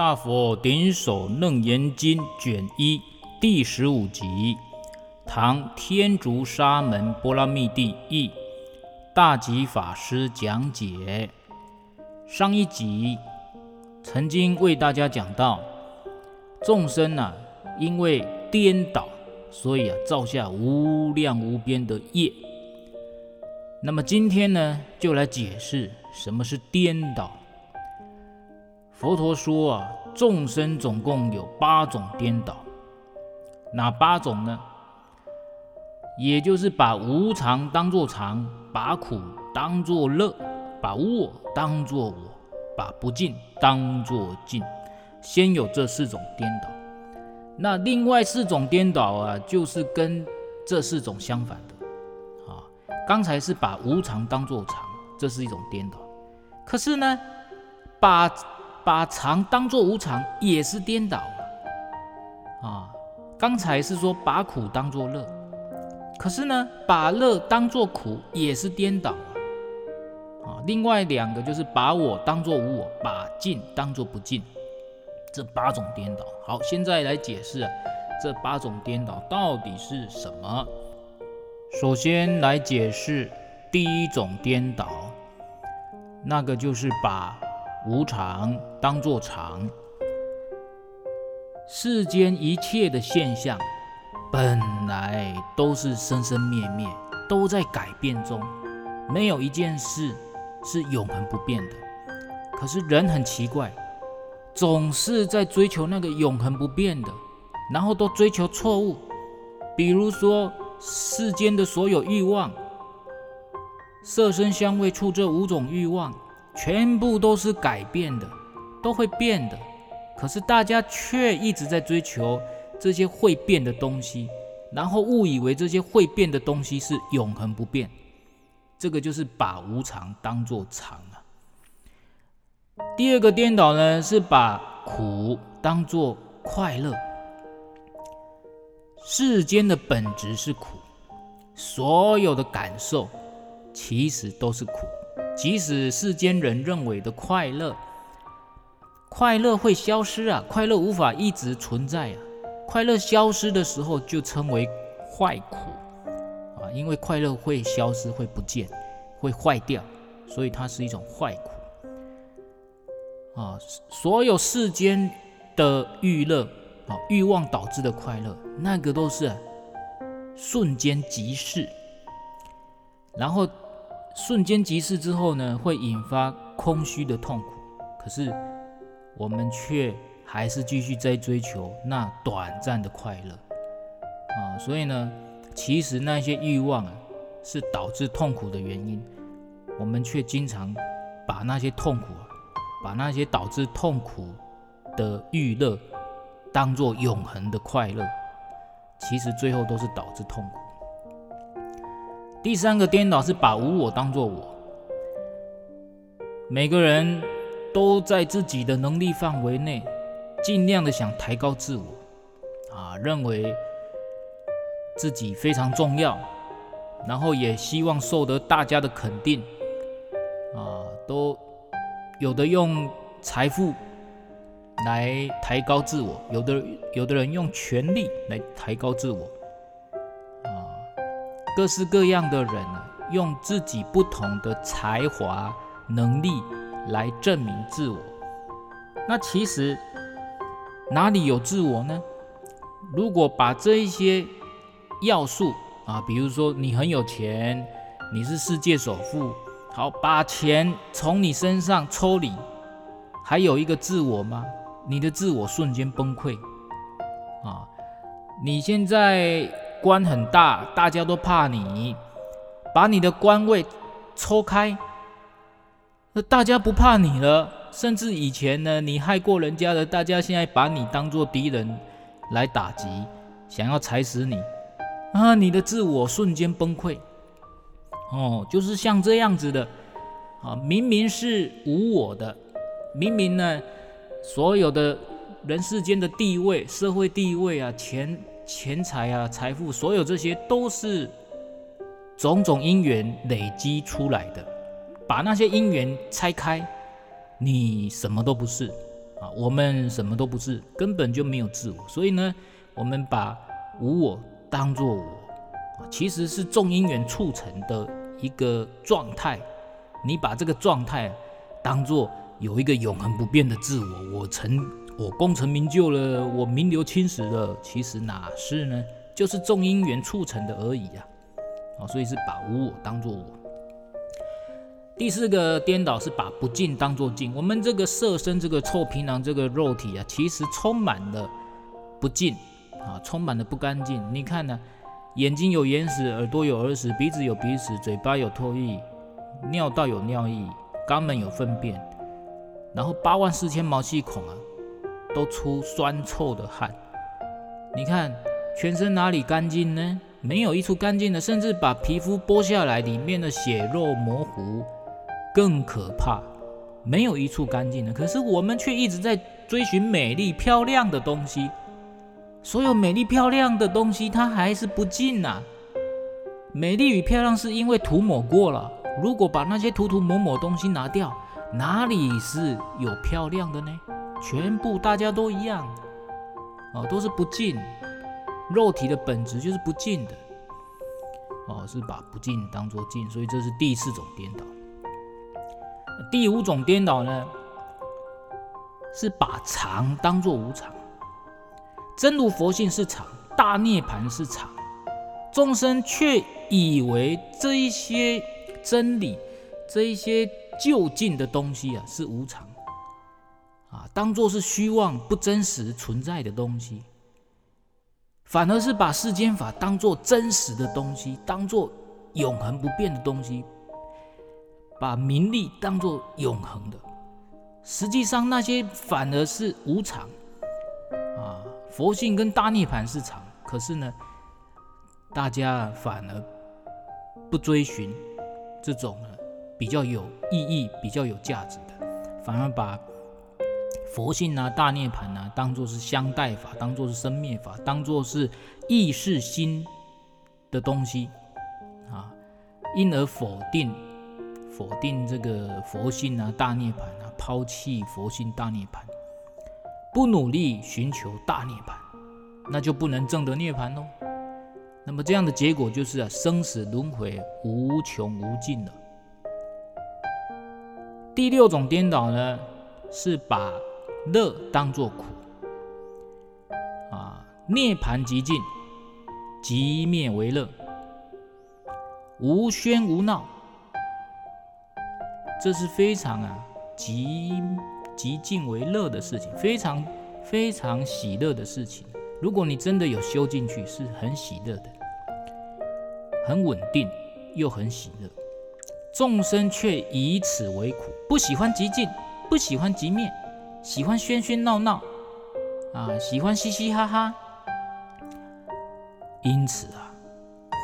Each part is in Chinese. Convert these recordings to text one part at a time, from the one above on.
大佛顶首楞严经卷一第十五集，唐天竺沙门波拉密帝译，大吉法师讲解。上一集曾经为大家讲到，众生啊，因为颠倒，所以啊，造下无量无边的业。那么今天呢，就来解释什么是颠倒。佛陀说啊，众生总共有八种颠倒，哪八种呢？也就是把无常当作常，把苦当作乐，把无我当作我，把不净当作净。先有这四种颠倒，那另外四种颠倒啊，就是跟这四种相反的啊。刚才是把无常当作常，这是一种颠倒。可是呢，把把常当作无常也是颠倒啊！刚才是说把苦当作乐，可是呢，把乐当作苦也是颠倒啊！另外两个就是把我当作无我，把净当作不净，这八种颠倒。好，现在来解释这八种颠倒到底是什么。首先来解释第一种颠倒，那个就是把。无常当作常，世间一切的现象本来都是生生灭灭，都在改变中，没有一件事是永恒不变的。可是人很奇怪，总是在追求那个永恒不变的，然后都追求错误。比如说世间的所有欲望，色声香味触这五种欲望。全部都是改变的，都会变的。可是大家却一直在追求这些会变的东西，然后误以为这些会变的东西是永恒不变。这个就是把无常当作常了。第二个颠倒呢，是把苦当作快乐。世间的本质是苦，所有的感受其实都是苦。即使世间人认为的快乐，快乐会消失啊！快乐无法一直存在啊！快乐消失的时候就称为坏苦啊，因为快乐会消失、会不见、会坏掉，所以它是一种坏苦啊！所有世间的欲乐啊，欲望导致的快乐，那个都是瞬间即逝，然后。瞬间即逝之后呢，会引发空虚的痛苦。可是我们却还是继续在追求那短暂的快乐啊！所以呢，其实那些欲望啊，是导致痛苦的原因。我们却经常把那些痛苦，把那些导致痛苦的欲乐，当作永恒的快乐。其实最后都是导致痛苦。第三个颠倒是把无我当作我，每个人都在自己的能力范围内，尽量的想抬高自我，啊，认为自己非常重要，然后也希望受得大家的肯定，啊，都有的用财富来抬高自我，有的有的人用权力来抬高自我。各式各样的人啊，用自己不同的才华、能力来证明自我。那其实哪里有自我呢？如果把这一些要素啊，比如说你很有钱，你是世界首富，好，把钱从你身上抽离，还有一个自我吗？你的自我瞬间崩溃啊！你现在。官很大，大家都怕你，把你的官位抽开，那大家不怕你了。甚至以前呢，你害过人家的，大家现在把你当做敌人来打击，想要踩死你啊！你的自我瞬间崩溃。哦，就是像这样子的啊，明明是无我的，明明呢，所有的人世间的地位、社会地位啊，钱。钱财啊，财富，所有这些都是种种因缘累积出来的。把那些因缘拆开，你什么都不是啊，我们什么都不是，根本就没有自我。所以呢，我们把无我当作我啊，其实是众因缘促成的一个状态。你把这个状态当作有一个永恒不变的自我，我成，我功成名就了，我名留青史了，其实哪是呢？就是众因缘促成的而已啊！啊，所以是把无我当作我。第四个颠倒是把不净当作净。我们这个色身，这个臭皮囊，这个肉体啊，其实充满了不净啊，充满了不干净。你看呢、眼睛有眼屎，耳朵有耳屎，鼻子有鼻屎，嘴巴有唾液，尿道有尿液，肛门有粪便，然后八万四千毛细孔啊，都出酸臭的汗。你看全身哪里干净呢？没有一处干净的，甚至把皮肤剥下来，里面的血肉模糊，更可怕，没有一处干净的。可是我们却一直在追寻美丽漂亮的东西。所有美丽漂亮的东西，它还是不净呐。美丽与漂亮是因为涂抹过了。如果把那些涂涂抹抹东西拿掉，哪里是有漂亮的呢？全部大家都一样，哦，都是不净。肉体的本质就是不净的，哦，是把不净当作净，所以这是第四种颠倒。第五种颠倒呢，是把常当作无常。真如佛性是常，大涅槃是常，众生却以为这一些真理、这一些究竟的东西啊是无常，当作是虚妄不真实存在的东西，反而是把世间法当做真实的东西，当做永恒不变的东西，把名利当做永恒的，实际上那些反而是无常啊。佛性跟大涅槃是常，可是呢，大家反而不追寻这种呢比较有意义、比较有价值的，反而把佛性啊、大涅槃啊当作是相待法，当作是生灭法，当作是意识心的东西啊，因而否定否定这个佛性啊、大涅槃啊，抛弃佛性大涅槃。不努力寻求大涅槃，那就不能证得涅槃喽。那么这样的结果就是啊，生死轮回无穷无尽了。第六种颠倒呢，是把乐当作苦啊，涅槃寂静，寂灭为乐，无喧无闹，这是非常啊极。极静为乐的事情，非常非常喜乐的事情。如果你真的有修进去，是很喜乐的，很稳定又很喜乐。众生却以此为苦，不喜欢极静，不喜欢极灭，喜欢喧喧闹闹啊，喜欢嘻嘻哈哈。因此啊，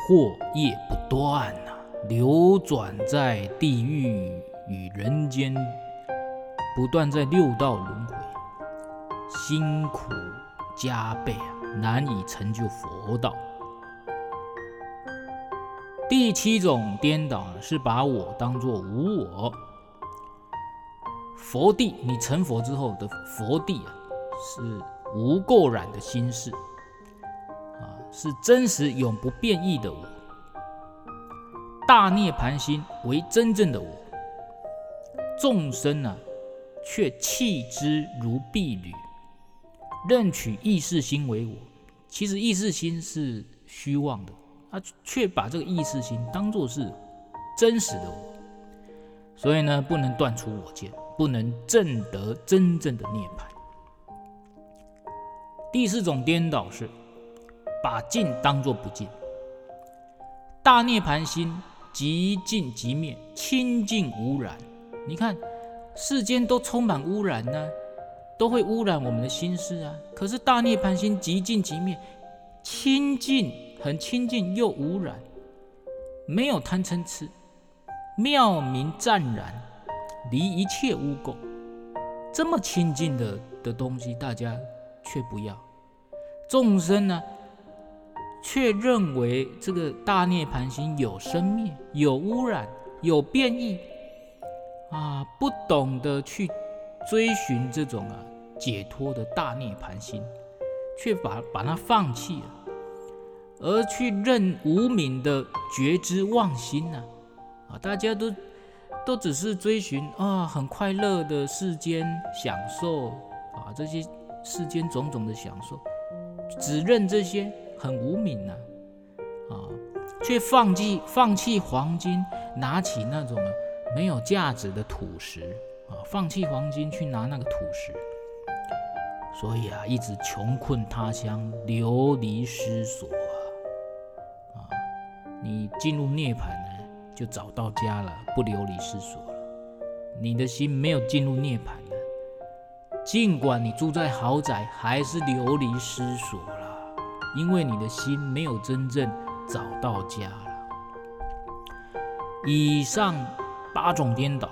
祸业不断啊，流转在地狱与人间。不断在六道轮回，辛苦加倍啊，难以成就佛道。第七种颠倒，是把我当作无我。佛地，你成佛之后的佛地啊，是无垢染的心事啊，是真实永不变异的我。大涅槃心为真正的我，众生呢、啊？却弃之如敝履，认取意识心为我。其实意识心是虚妄的，他却把这个意识心当作是真实的我。所以呢，不能断除我见，不能证得真正的涅槃。第四种颠倒是把净当作不净。大涅槃心即净即灭，清净无染。你看。世间都充满污染呢、都会污染我们的心事啊。可是大涅槃心即净即灭，清净很清净又无染，没有贪嗔痴，妙明湛然，离一切污垢。这么清净的的东西，大家却不要。众生呢，却认为这个大涅槃心有生灭，有污染，有变异。啊，不懂得去追寻这种啊解脱的大涅槃心，却把把它放弃了，而去认无明的觉知妄心呢？啊，大家都都只是追寻啊，很快乐的世间享受啊，这些世间种种的享受，只认这些很无明呢，啊，却放弃放弃黄金，拿起那种没有价值的土石啊，放弃黄金去拿那个土石，所以啊，一直穷困他乡，流离失所啊，啊，你进入涅槃？就找到家了，不流离失所了。你的心没有进入涅槃了，尽管你住在豪宅，还是流离失所了，因为你的心没有真正找到家了。以上八种颠倒，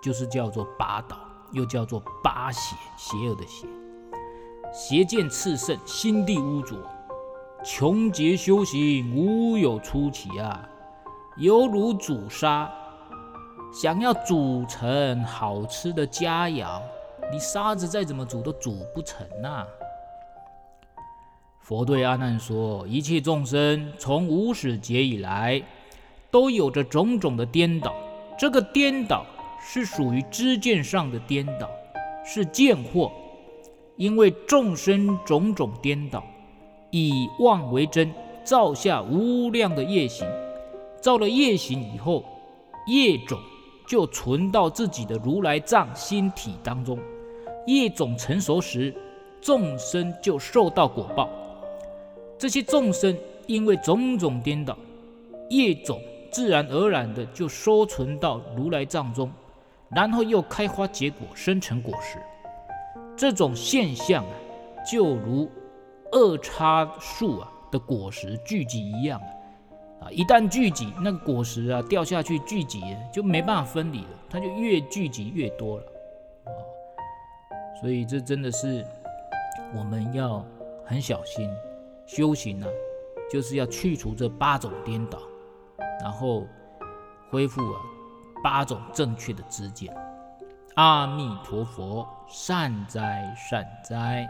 就是叫做八倒，又叫做八邪，邪恶的邪。邪见炽盛，心地污浊，穷劫修行无有出期啊！犹如煮沙，想要煮成好吃的佳肴，你沙子再怎么煮都煮不成呐、佛对阿难说：一切众生从无始劫以来，都有着种种的颠倒。这个颠倒是属于知见上的颠倒，是见惑。因为众生种种颠倒，以妄为真，造下无量的业行。造了业行以后，业种就存到自己的如来藏心体当中。业种成熟时，众生就受到果报。这些众生因为种种颠倒，业种自然而然的就收存到如来藏中，然后又开花结果，生成果实。这种现象啊，就如二叉树啊的果实聚集一样。一旦聚集，那个果实啊掉下去聚集，就没办法分离了，它就越聚集越多了。所以这真的是我们要很小心修行呢、啊，就是要去除这八种颠倒，然后恢复啊八种正确的知见。阿弥陀佛，善哉善哉。